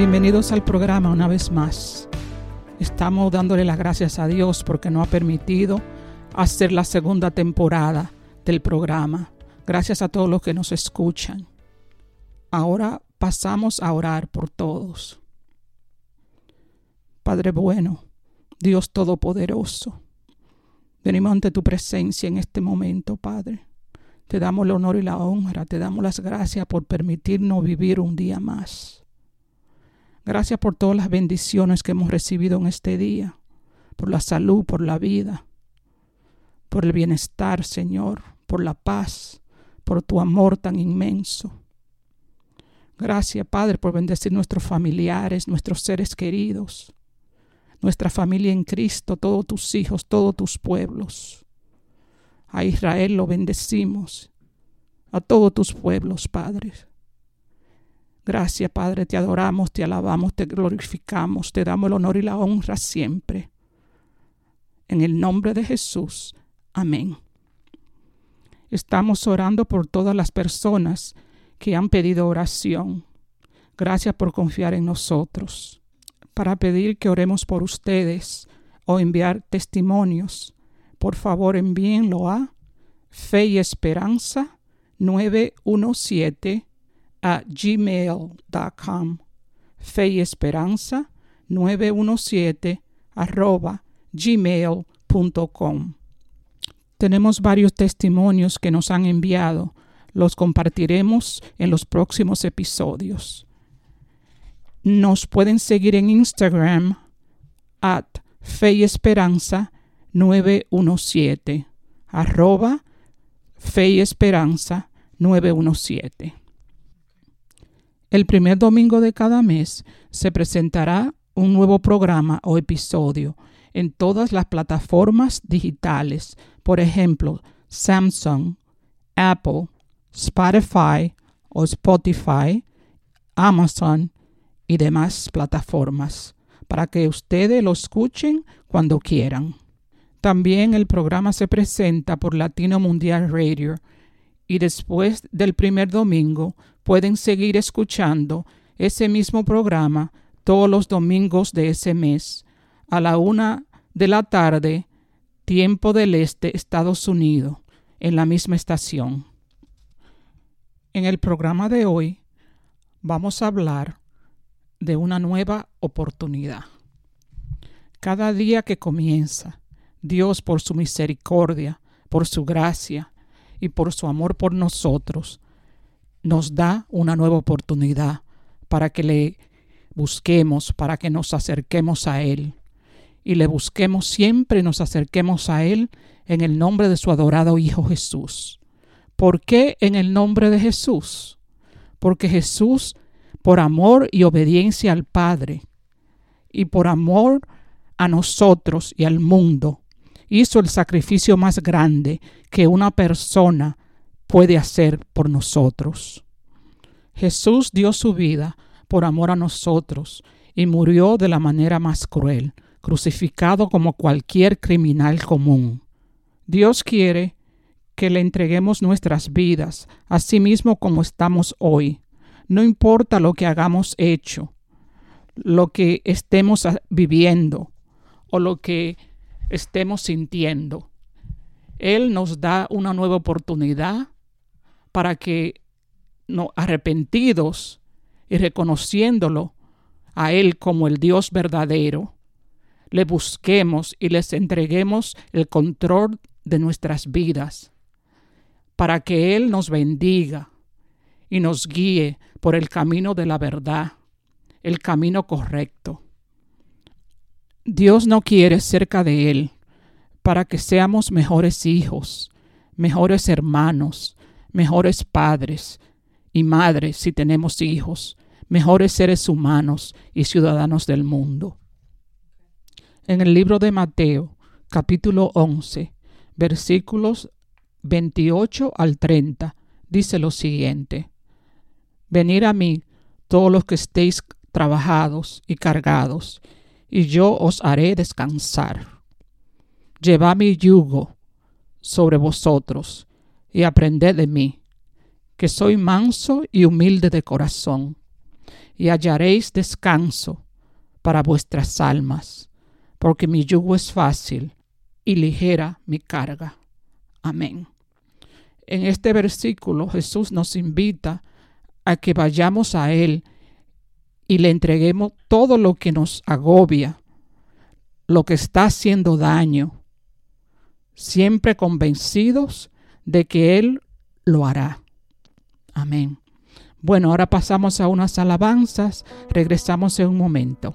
Bienvenidos al programa una vez más. Estamos dándole las gracias a Dios porque nos ha permitido hacer la segunda temporada del programa. Gracias a todos los que nos escuchan. Ahora pasamos a orar por todos. Padre bueno, Dios Todopoderoso, venimos ante tu presencia en este momento, Padre. Te damos el honor y la honra, te damos las gracias por permitirnos vivir un día más. Gracias por todas las bendiciones que hemos recibido en este día, por la salud, por la vida, por el bienestar, Señor, por la paz, por tu amor tan inmenso. Gracias, Padre, por bendecir nuestros familiares, nuestros seres queridos, nuestra familia en Cristo, todos tus hijos, todos tus pueblos. A Israel lo bendecimos, a todos tus pueblos, Padres. Gracias, Padre, te adoramos, te alabamos, te glorificamos, te damos el honor y la honra siempre. En el nombre de Jesús. Amén. Estamos orando por todas las personas que han pedido oración. Gracias por confiar en nosotros. Para pedir que oremos por ustedes o enviar testimonios, por favor envíenlo a fe y esperanza 917 a gmail.com. Fe y Esperanza 917 arroba gmail.com. Tenemos varios testimonios que nos han enviado. Los compartiremos en los próximos episodios. Nos pueden seguir en Instagram at Fe y Esperanza 917 arroba Fe y Esperanza 917. El primer domingo de cada mes se presentará un nuevo programa o episodio en todas las plataformas digitales, por ejemplo, Samsung, Apple, Spotify o Spotify, Amazon y demás plataformas, para que ustedes lo escuchen cuando quieran. También el programa se presenta por Latino Mundial Radio y después del primer domingo pueden seguir escuchando ese mismo programa todos los domingos de ese mes a la una de la tarde, tiempo del este, Estados Unidos, en la misma estación. En el programa de hoy vamos a hablar de una nueva oportunidad. Cada día que comienza, Dios por su misericordia, por su gracia y por su amor por nosotros, nos da una nueva oportunidad para que le busquemos, para que nos acerquemos a Él. Y le busquemos siempre y nos acerquemos a Él en el nombre de su adorado Hijo Jesús. ¿Por qué en el nombre de Jesús? Porque Jesús, por amor y obediencia al Padre, y por amor a nosotros y al mundo, hizo el sacrificio más grande que una persona puede hacer por nosotros. Jesús dio su vida por amor a nosotros y murió de la manera más cruel, crucificado como cualquier criminal común. Dios quiere que le entreguemos nuestras vidas, así mismo como estamos hoy. No importa lo que hagamos hecho, lo que estemos viviendo o lo que estemos sintiendo. Él nos da una nueva oportunidad para que no, arrepentidos y reconociéndolo a Él como el Dios verdadero, le busquemos y les entreguemos el control de nuestras vidas, para que Él nos bendiga y nos guíe por el camino de la verdad, el camino correcto. Dios no quiere cerca de Él para que seamos mejores hijos, mejores hermanos, mejores padres y madres si tenemos hijos, mejores seres humanos y ciudadanos del mundo. En el libro de Mateo, capítulo 11, versículos 28 al 30, dice lo siguiente. Venid a mí todos los que estéis trabajados y cargados, y yo os haré descansar. Llevad mi yugo sobre vosotros, y aprended de mí, que soy manso y humilde de corazón, y hallaréis descanso para vuestras almas, porque mi yugo es fácil y ligera mi carga. Amén. En este versículo Jesús nos invita a que vayamos a Él y le entreguemos todo lo que nos agobia, lo que está haciendo daño, siempre convencidos de que Él lo hará. Amén. Bueno, ahora pasamos a unas alabanzas, regresamos en un momento.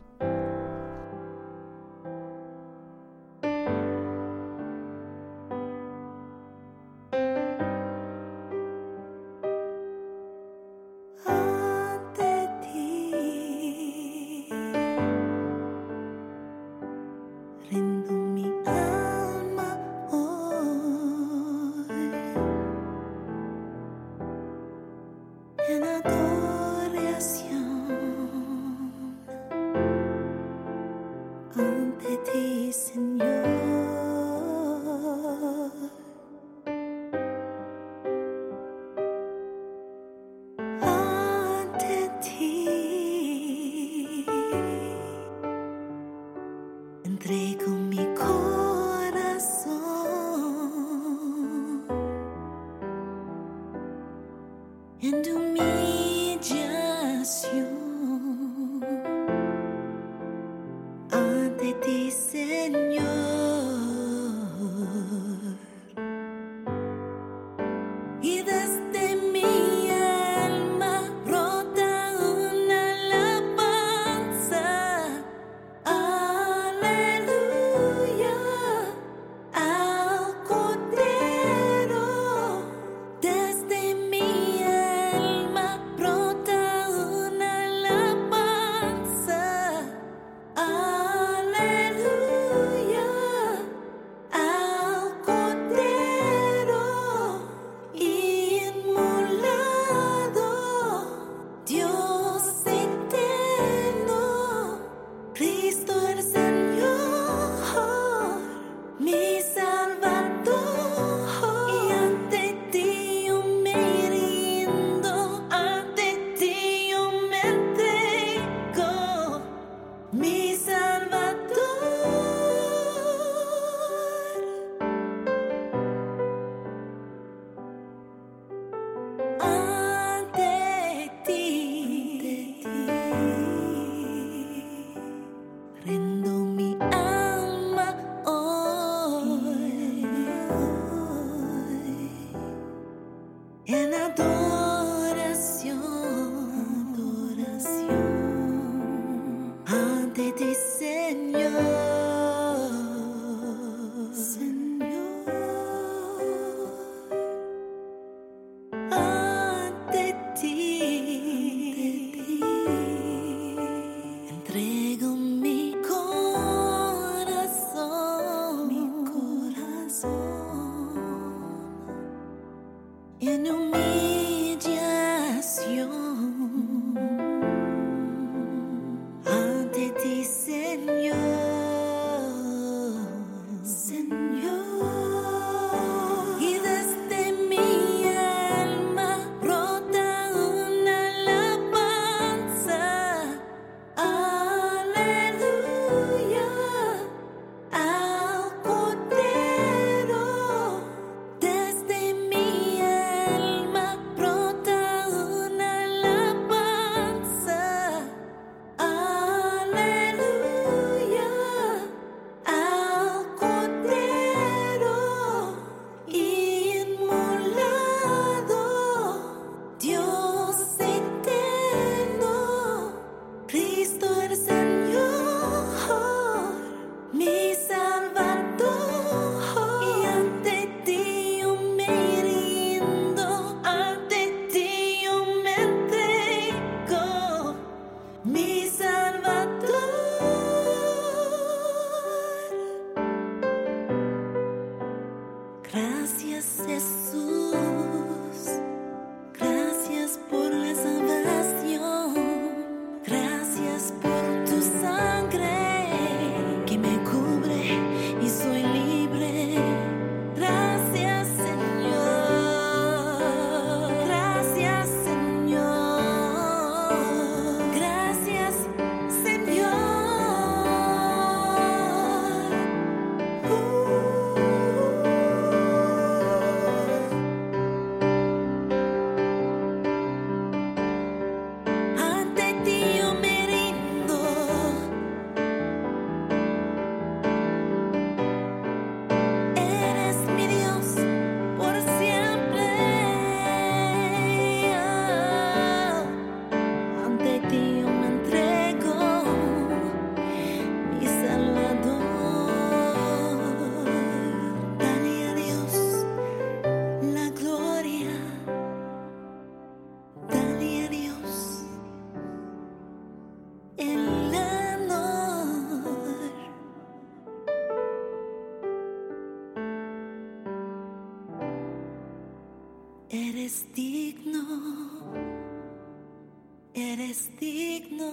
Digno.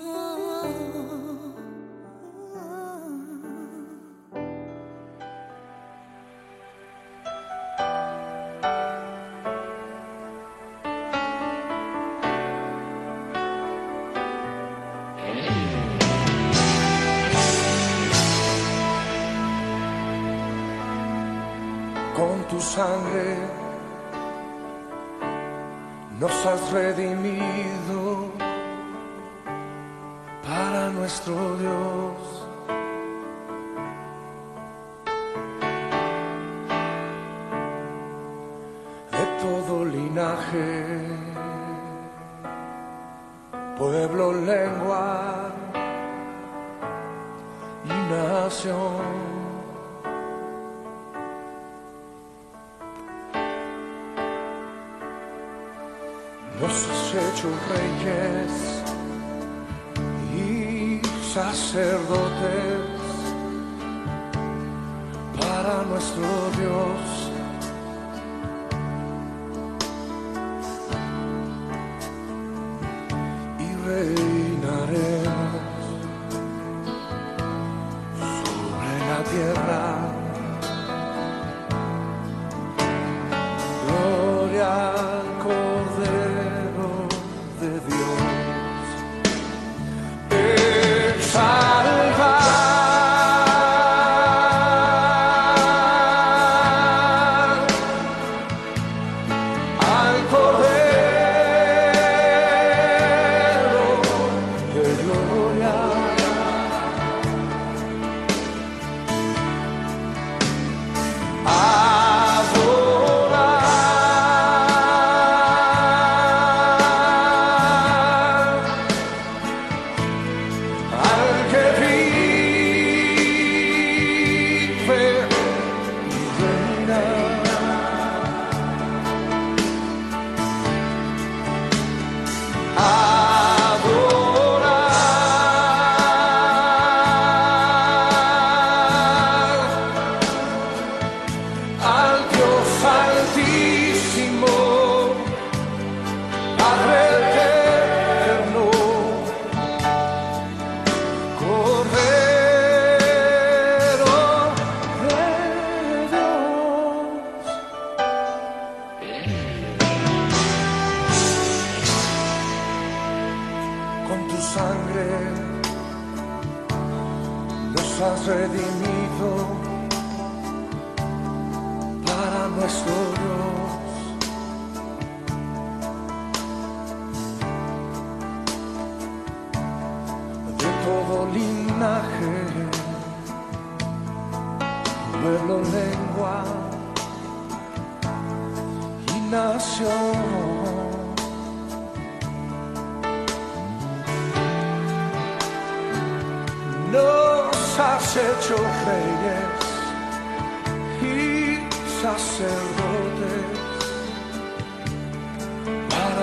Con tu sangre nos has redimido nuestro Dios. De todo linaje, pueblo, lengua y nación. Nos has hecho reyes sacerdotes para nuestro Dios.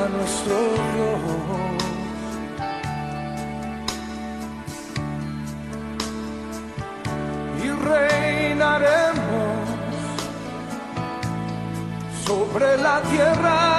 Nuestro Dios. Y reinaremos sobre la tierra.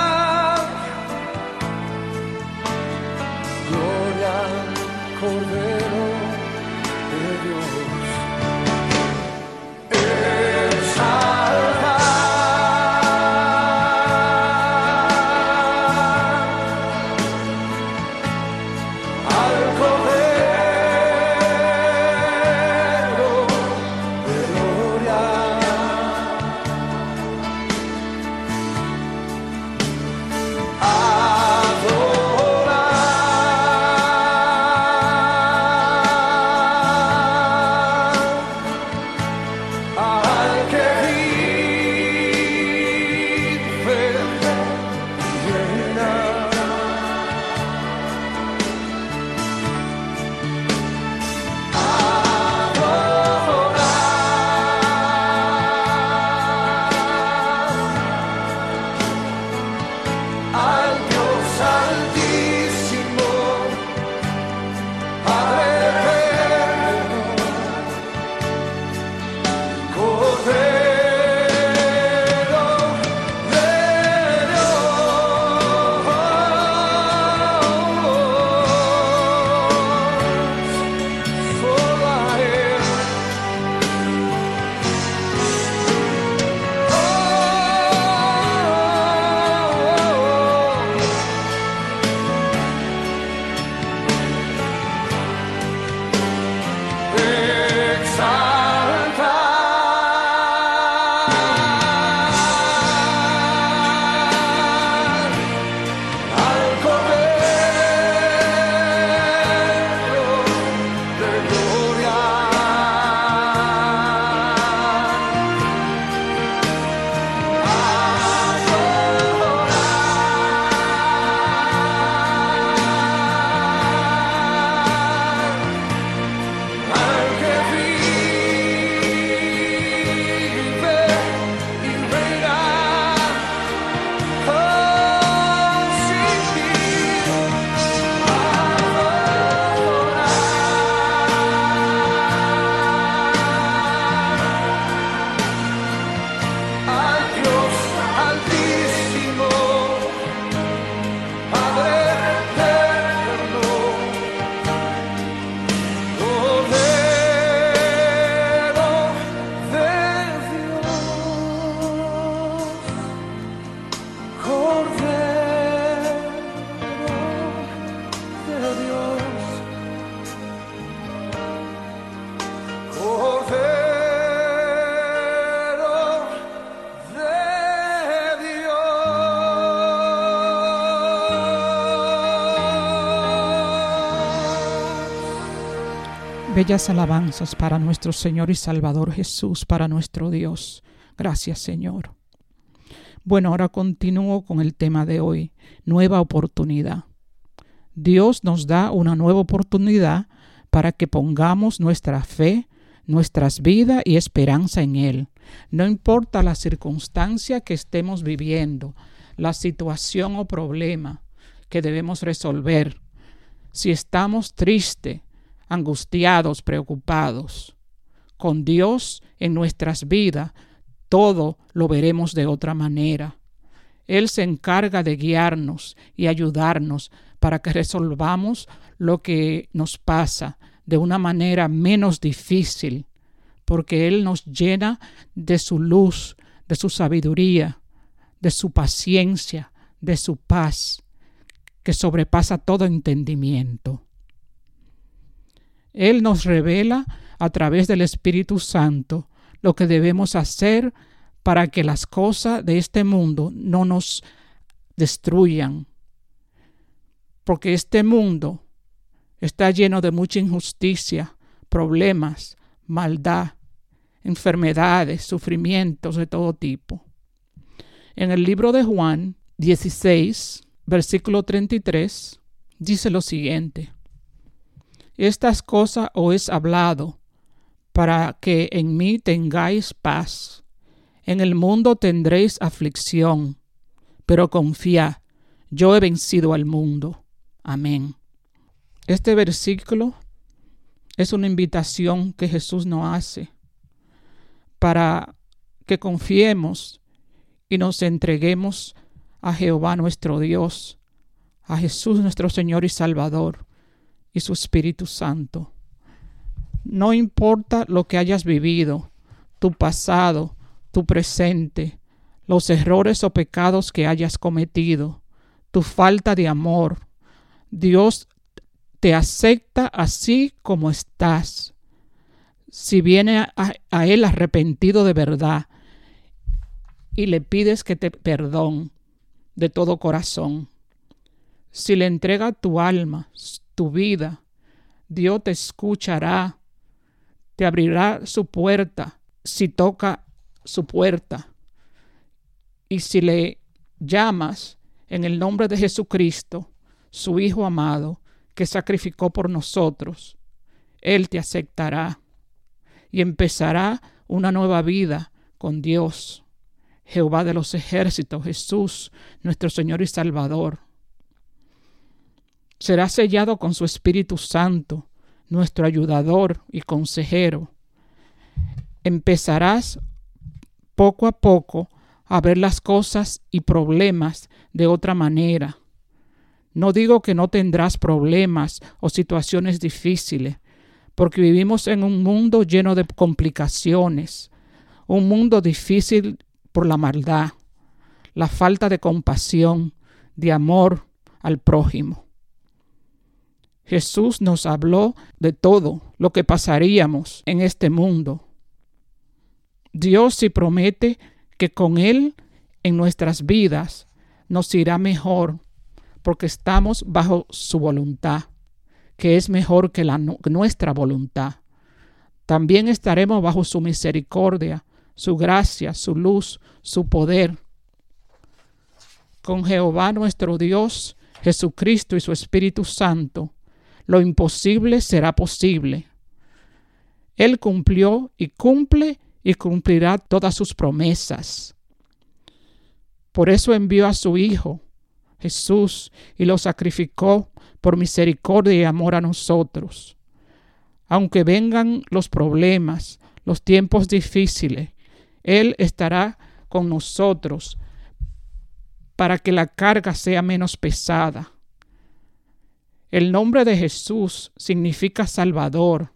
Alabanzas para nuestro Señor y Salvador Jesús, para nuestro Dios. Gracias Señor. Bueno, ahora continúo con el tema de hoy, nueva oportunidad. Dios nos da una nueva oportunidad para que pongamos nuestra fe, nuestras vidas y esperanza en Él. No importa la circunstancia que estemos viviendo, la situación o problema que debemos resolver, si estamos tristes, angustiados, preocupados. Con Dios en nuestras vidas, todo lo veremos de otra manera. Él se encarga de guiarnos y ayudarnos para que resolvamos lo que nos pasa de una manera menos difícil, porque Él nos llena de su luz, de su sabiduría, de su paciencia, de su paz, que sobrepasa todo entendimiento. Él nos revela a través del Espíritu Santo lo que debemos hacer para que las cosas de este mundo no nos destruyan. Porque este mundo está lleno de mucha injusticia, problemas, maldad, enfermedades, sufrimientos de todo tipo. En el libro de Juan 16, versículo 33, dice lo siguiente. Estas cosas os he hablado para que en mí tengáis paz. En el mundo tendréis aflicción, pero confía, yo he vencido al mundo. Amén. Este versículo es una invitación que Jesús nos hace para que confiemos y nos entreguemos a Jehová nuestro Dios, a Jesús nuestro Señor y Salvador y su Espíritu Santo. No importa lo que hayas vivido, tu pasado, tu presente, los errores o pecados que hayas cometido, tu falta de amor, Dios te acepta así como estás. Si viene a, Él arrepentido de verdad y le pides que te perdone de todo corazón, si le entrega tu alma, tu vida, Dios te escuchará, te abrirá su puerta si toca su puerta. Y si le llamas en el nombre de Jesucristo, su Hijo amado, que sacrificó por nosotros, Él te aceptará y empezará una nueva vida con Dios, Jehová de los ejércitos, Jesús, nuestro Señor y Salvador será sellado con su Espíritu Santo, nuestro ayudador y consejero. Empezarás poco a poco a ver las cosas y problemas de otra manera. No digo que no tendrás problemas o situaciones difíciles, porque vivimos en un mundo lleno de complicaciones, un mundo difícil por la maldad, la falta de compasión, de amor al prójimo. Jesús nos habló de todo lo que pasaríamos en este mundo. Dios sí promete que con Él en nuestras vidas nos irá mejor porque estamos bajo su voluntad, que es mejor que la, nuestra voluntad. También estaremos bajo su misericordia, su gracia, su luz, su poder. Con Jehová nuestro Dios, Jesucristo y su Espíritu Santo, lo imposible será posible. Él cumplió y cumple y cumplirá todas sus promesas. Por eso envió a su Hijo, Jesús, y lo sacrificó por misericordia y amor a nosotros. Aunque vengan los problemas, los tiempos difíciles, Él estará con nosotros para que la carga sea menos pesada. El nombre de Jesús significa Salvador.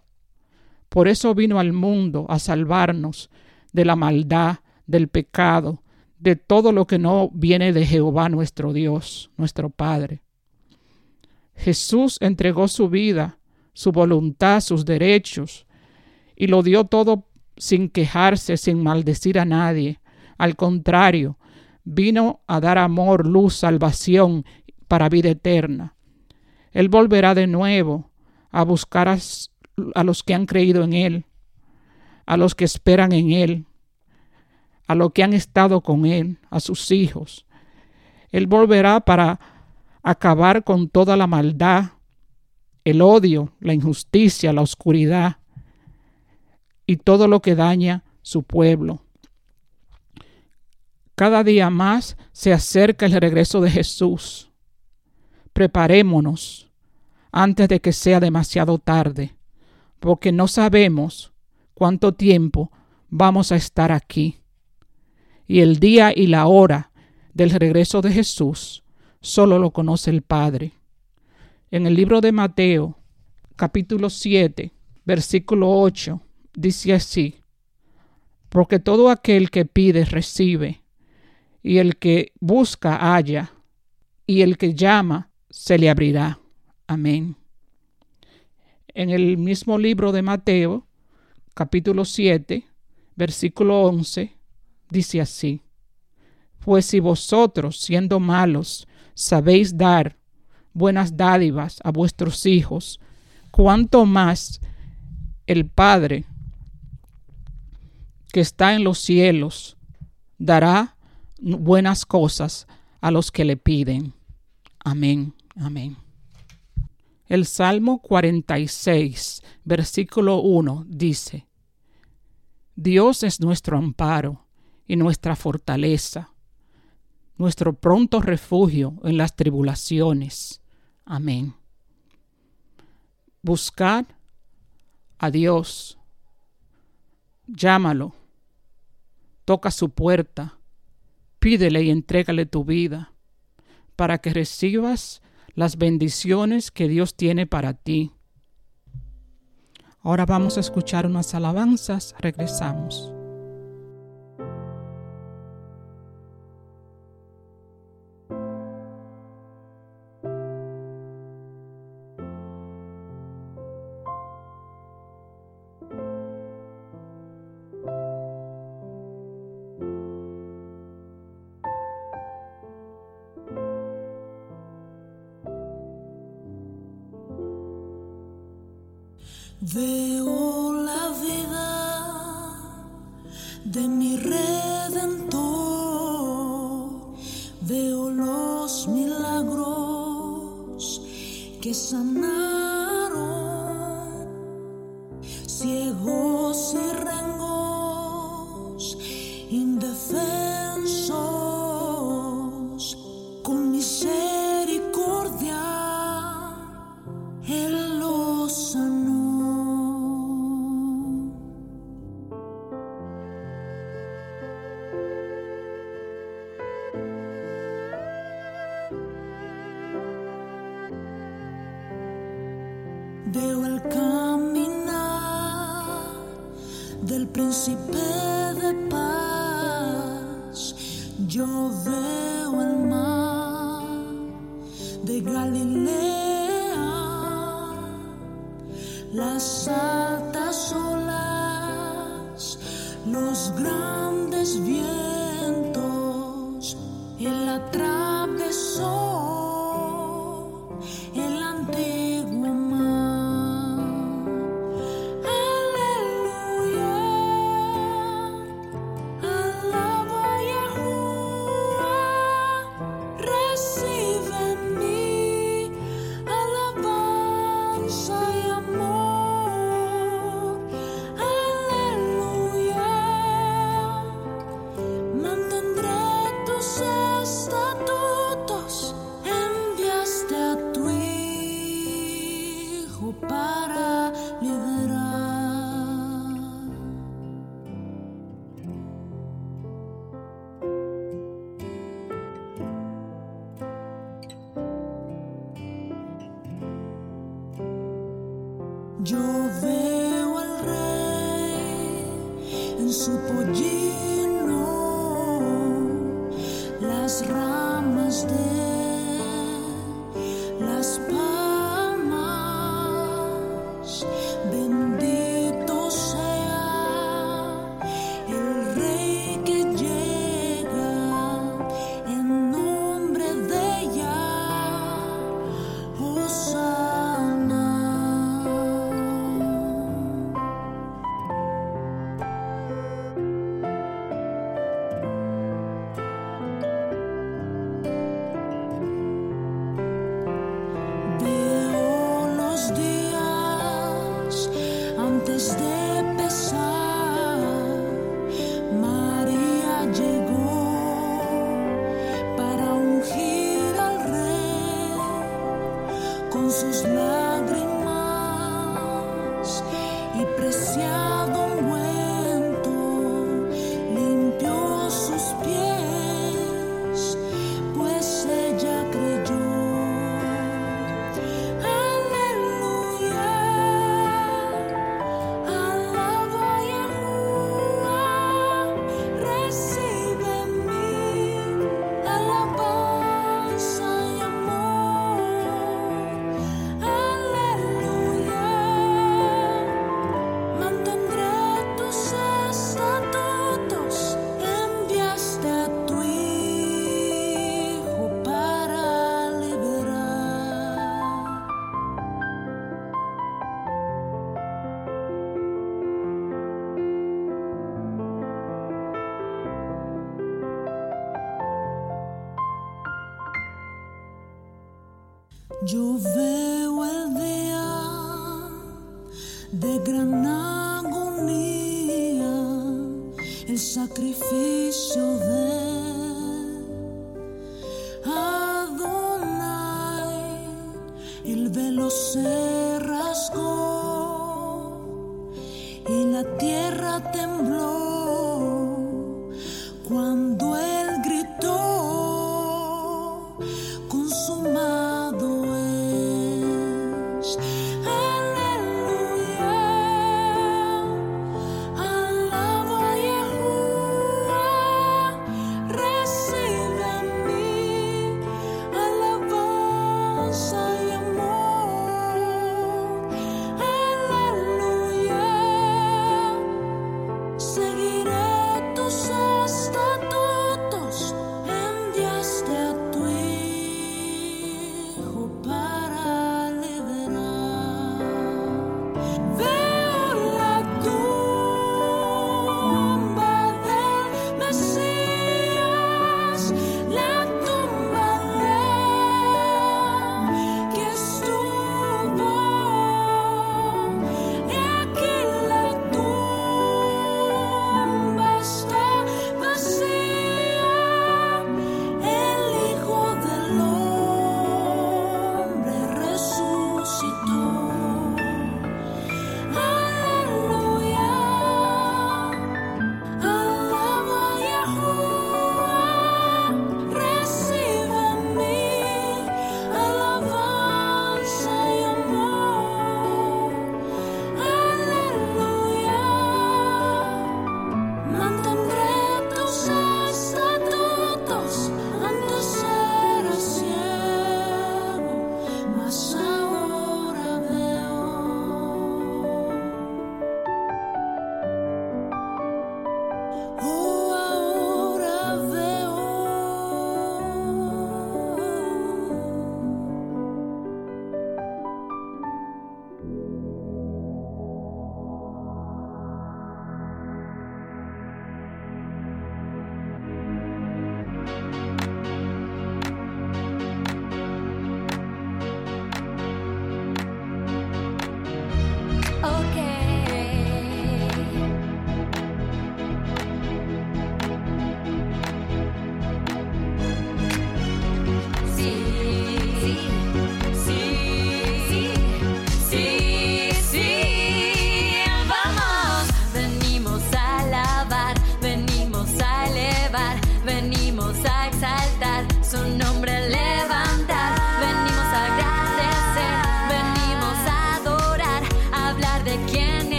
Por eso vino al mundo a salvarnos de la maldad, del pecado, de todo lo que no viene de Jehová nuestro Dios, nuestro Padre. Jesús entregó su vida, su voluntad, sus derechos, y lo dio todo sin quejarse, sin maldecir a nadie. Al contrario, vino a dar amor, luz, salvación para vida eterna. Él volverá de nuevo a buscar a los que han creído en Él, a los que esperan en Él, a los que han estado con Él, a sus hijos. Él volverá para acabar con toda la maldad, el odio, la injusticia, la oscuridad y todo lo que daña su pueblo. Cada día más se acerca el regreso de Jesús. Preparémonos antes de que sea demasiado tarde, porque no sabemos cuánto tiempo vamos a estar aquí. Y el día y la hora del regreso de Jesús solo lo conoce el Padre. En el libro de Mateo, capítulo 7, versículo 8, dice así, porque todo aquel que pide recibe, y el que busca halla, y el que llama se le abrirá. Amén. En el mismo libro de Mateo, capítulo 7, versículo 11, dice así, Pues si vosotros, siendo malos, sabéis dar buenas dádivas a vuestros hijos, cuánto más el Padre que está en los cielos dará buenas cosas a los que le piden. Amén, amén. El Salmo 46, versículo 1 dice, Dios es nuestro amparo y nuestra fortaleza, nuestro pronto refugio en las tribulaciones. Amén. Buscad a Dios, llámalo, toca su puerta, pídele y entrégale tu vida, para que recibas las bendiciones que Dios tiene para ti. Ahora vamos a escuchar unas alabanzas, regresamos. Él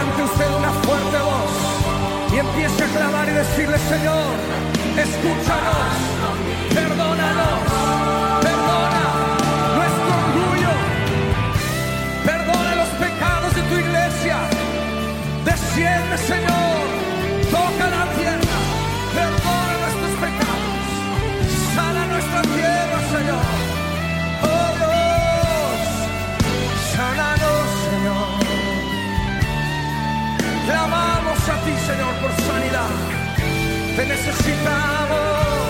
levante usted una fuerte voz y empiece a clamar y decirle, Señor, escúchanos, perdónanos, perdona nuestro orgullo, perdona los pecados de tu iglesia, desciende, Señor. Señor, por sanidad. Te necesitamos.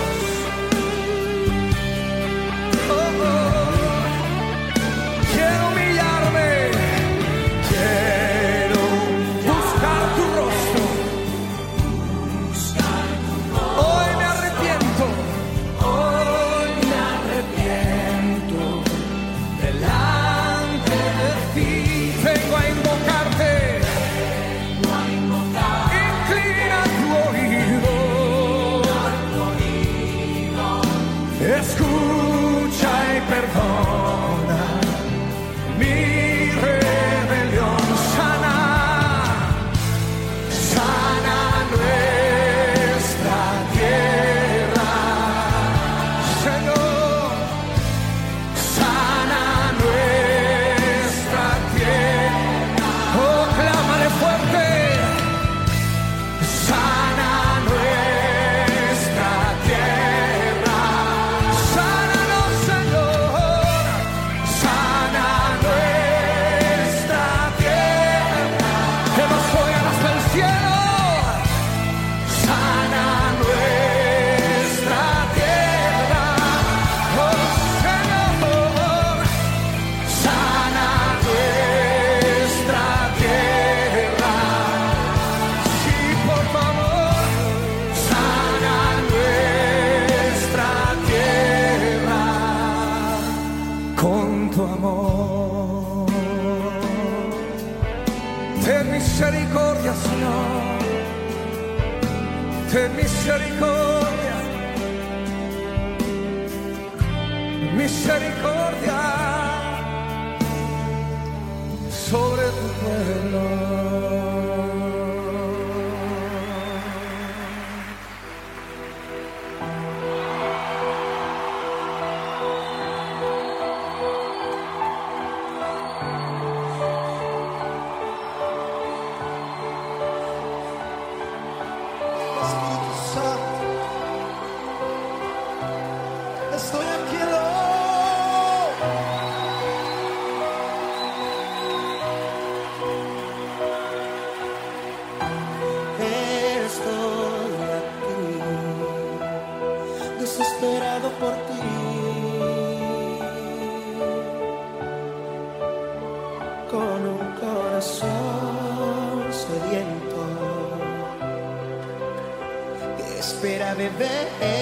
there.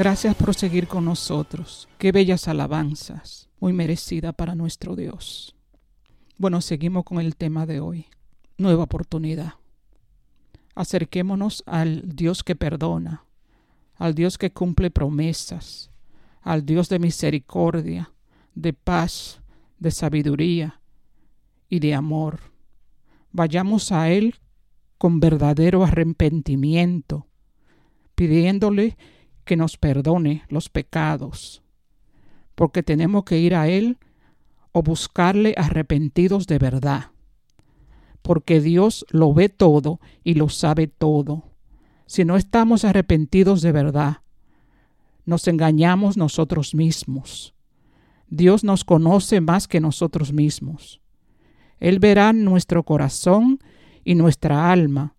Gracias por seguir con nosotros. Qué bellas alabanzas, muy merecida para nuestro Dios. Bueno, seguimos con el tema de hoy. Nueva oportunidad. Acerquémonos al Dios que perdona, al Dios que cumple promesas, al Dios de misericordia, de paz, de sabiduría y de amor. Vayamos a Él con verdadero arrepentimiento, pidiéndole que nos perdone los pecados, porque tenemos que ir a Él o buscarle arrepentidos de verdad, porque Dios lo ve todo y lo sabe todo. Si no estamos arrepentidos de verdad, nos engañamos nosotros mismos. Dios nos conoce más que nosotros mismos. Él verá nuestro corazón y nuestra alma.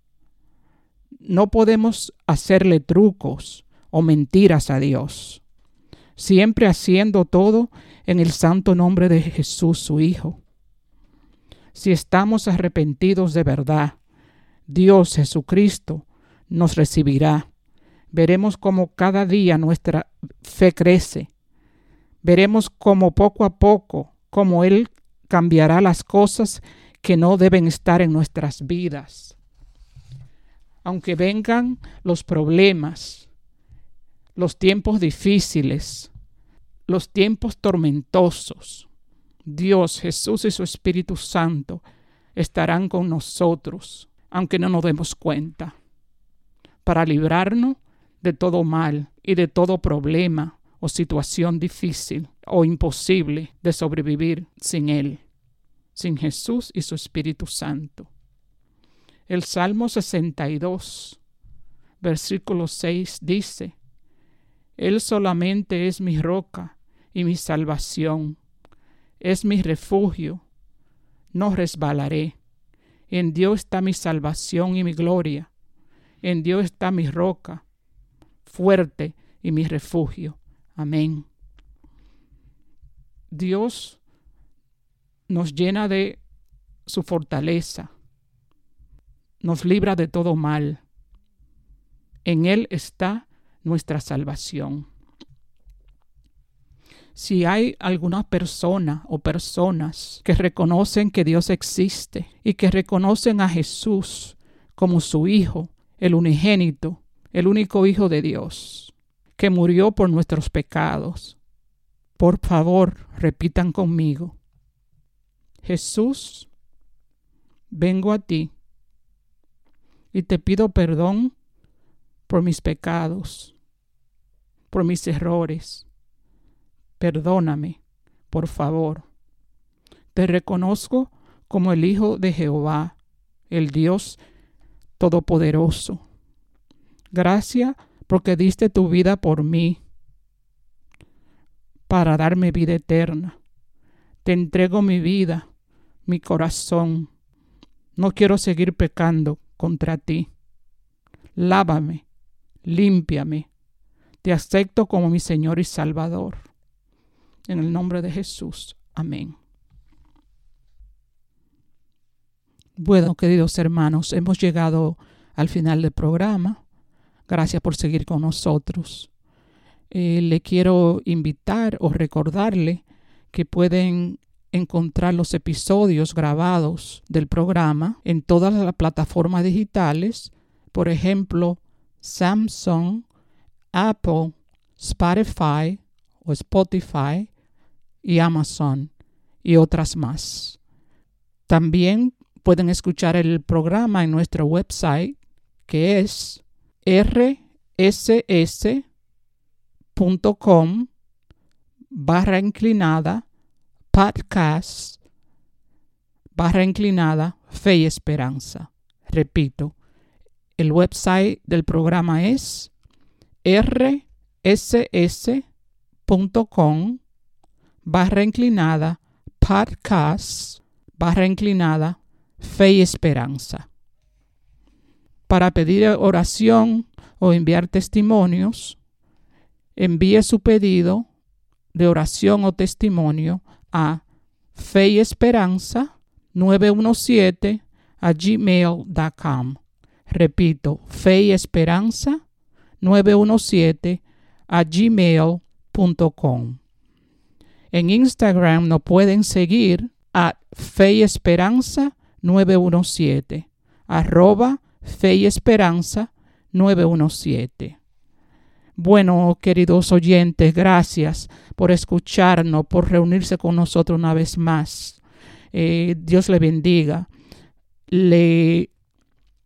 No podemos hacerle trucos o mentiras a Dios, siempre haciendo todo en el santo nombre de Jesús, su Hijo. Si estamos arrepentidos de verdad, Dios Jesucristo nos recibirá. Veremos cómo cada día nuestra fe crece. Veremos cómo poco a poco, cómo Él cambiará las cosas que no deben estar en nuestras vidas. Aunque vengan los problemas, los tiempos difíciles, los tiempos tormentosos, Dios, Jesús y su Espíritu Santo estarán con nosotros, aunque no nos demos cuenta, para librarnos de todo mal y de todo problema o situación difícil o imposible de sobrevivir sin Él, sin Jesús y su Espíritu Santo. El Salmo 62, versículo 6 dice, Él solamente es mi roca y mi salvación, es mi refugio, no resbalaré. En Dios está mi salvación y mi gloria, en Dios está mi roca fuerte y mi refugio. Amén. Dios nos llena de su fortaleza, nos libra de todo mal. En Él está nuestra salvación. Si hay alguna persona o personas que reconocen que Dios existe y que reconocen a Jesús como su Hijo, el unigénito, el único Hijo de Dios, que murió por nuestros pecados, por favor, repitan conmigo. Jesús, vengo a ti y te pido perdón por mis pecados, por mis errores. Perdóname, por favor. Te reconozco como el Hijo de Jehová, el Dios Todopoderoso. Gracias porque diste tu vida por mí para darme vida eterna. Te entrego mi vida, mi corazón. No quiero seguir pecando contra ti. Lávame, límpiame. Te acepto como mi Señor y Salvador. En el nombre de Jesús. Amén. Bueno, queridos hermanos, hemos llegado al final del programa. Gracias por seguir con nosotros. Eh, le quiero invitar o recordarle que pueden encontrar los episodios grabados del programa en todas las plataformas digitales, por ejemplo, Samsung, Apple, Spotify o Spotify y Amazon y otras más. También pueden escuchar el programa en nuestro website que es rss.com barra inclinada podcast barra inclinada fe y esperanza. Repito, el website del programa es rss.com barra inclinada podcast barra inclinada fe y esperanza. Para pedir oración o enviar testimonios, envíe su pedido de oración o testimonio a fe y esperanza 917 a gmail.com. Repito, fe y esperanza 917 a gmail.com. En Instagram nos pueden seguir a Fe y Esperanza 917, arroba Fe y Esperanza 917. Bueno, queridos oyentes, gracias por escucharnos, por reunirse con nosotros una vez más. Eh, Dios le bendiga. Le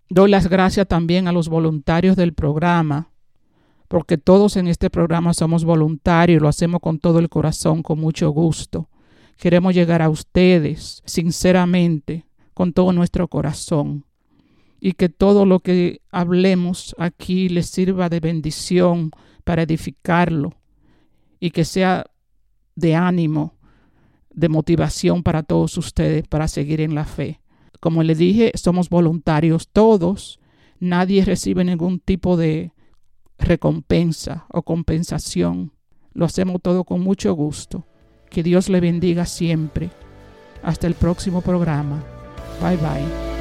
doy las gracias también a los voluntarios del programa, porque todos en este programa somos voluntarios, lo hacemos con todo el corazón, con mucho gusto. Queremos llegar a ustedes sinceramente, con todo nuestro corazón, y que todo lo que hablemos aquí les sirva de bendición para edificarlo y que sea de ánimo, de motivación para todos ustedes para seguir en la fe. Como les dije, somos voluntarios todos, nadie recibe ningún tipo de recompensa o compensación. Lo hacemos todo con mucho gusto. Que Dios le bendiga siempre. Hasta el próximo programa. Bye bye.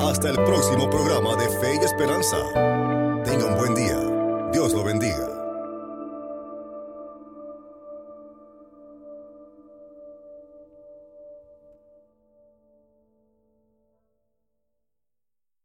Hasta el próximo programa de Fe y Esperanza. Tenga un buen día. Dios lo bendiga.